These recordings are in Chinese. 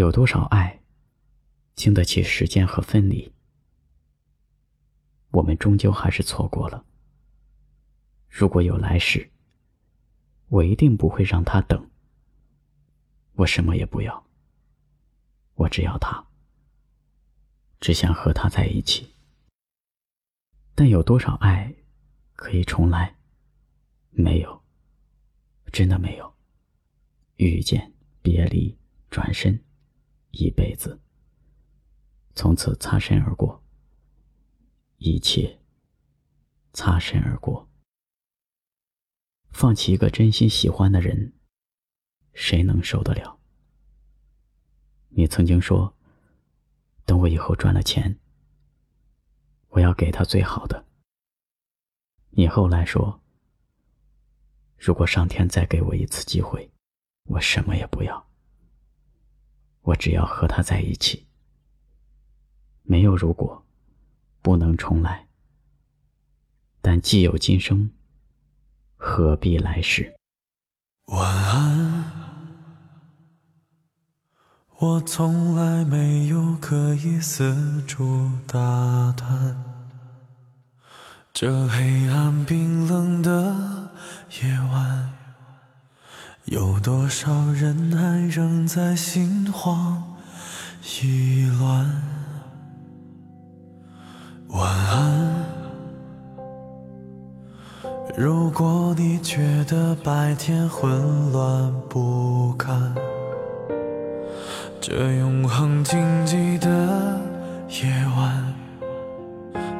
有多少爱，经得起时间和分离？我们终究还是错过了。如果有来世，我一定不会让他等。我什么也不要，我只要他，只想和他在一起。但有多少爱可以重来？没有，真的没有。遇见、别离、转身，一辈子，从此擦身而过，一切擦身而过。放弃一个真心喜欢的人。谁能受得了？你曾经说，等我以后赚了钱，我要给他最好的。你后来说，如果上天再给我一次机会，我什么也不要，我只要和他在一起。没有如果，不能重来。但既有今生，何必来世？晚安。我从来没有刻意四处打探，这黑暗冰冷的夜晚，有多少人还仍在心慌意乱？晚安，如果你觉得白天混乱不堪。这永恒静寂的夜晚，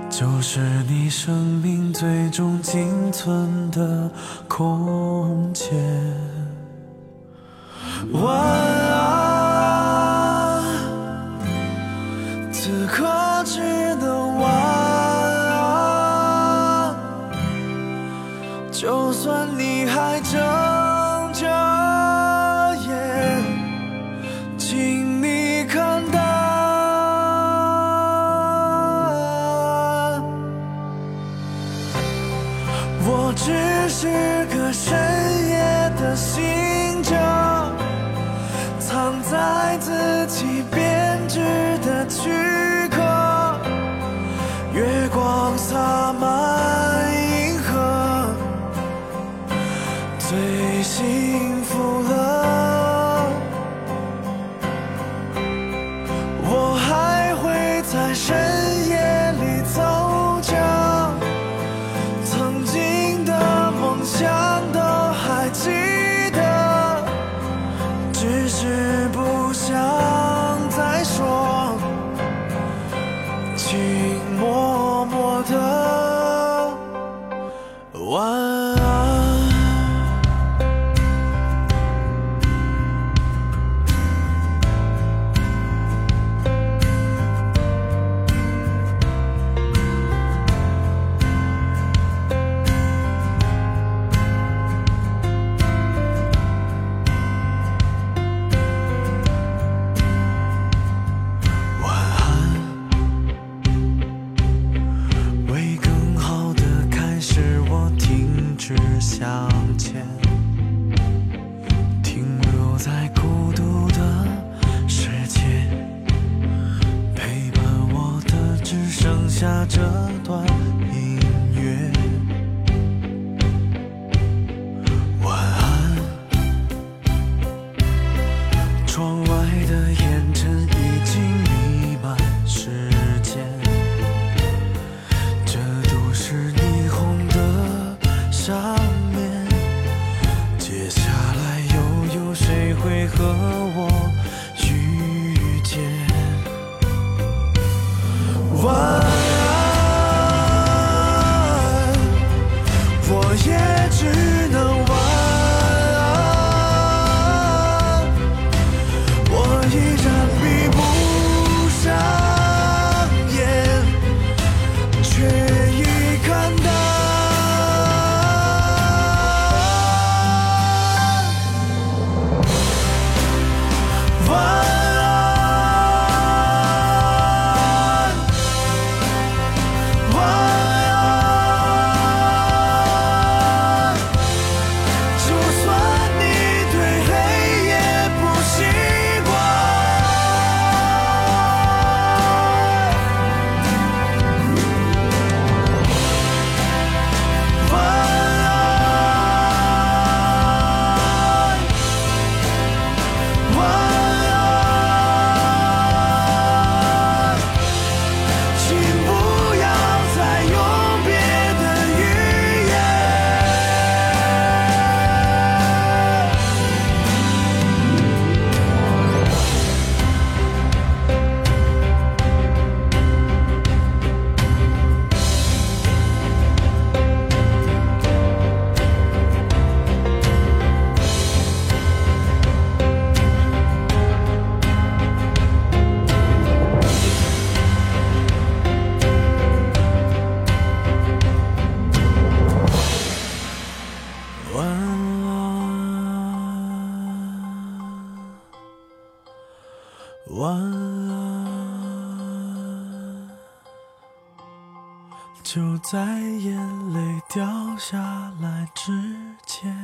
就是你生命最终仅存的空间。晚安，此刻只能晚安。就算你还睁着眼，请你看淡。我只是个深夜的行者，藏在自己编织的躯壳，月光洒满银河，最幸福了。我还会在身这段音乐，晚安。窗外的烟尘已经弥漫世间，这都市霓虹的上面，接下来又有谁会和是。晚安，就在眼泪掉下来之前。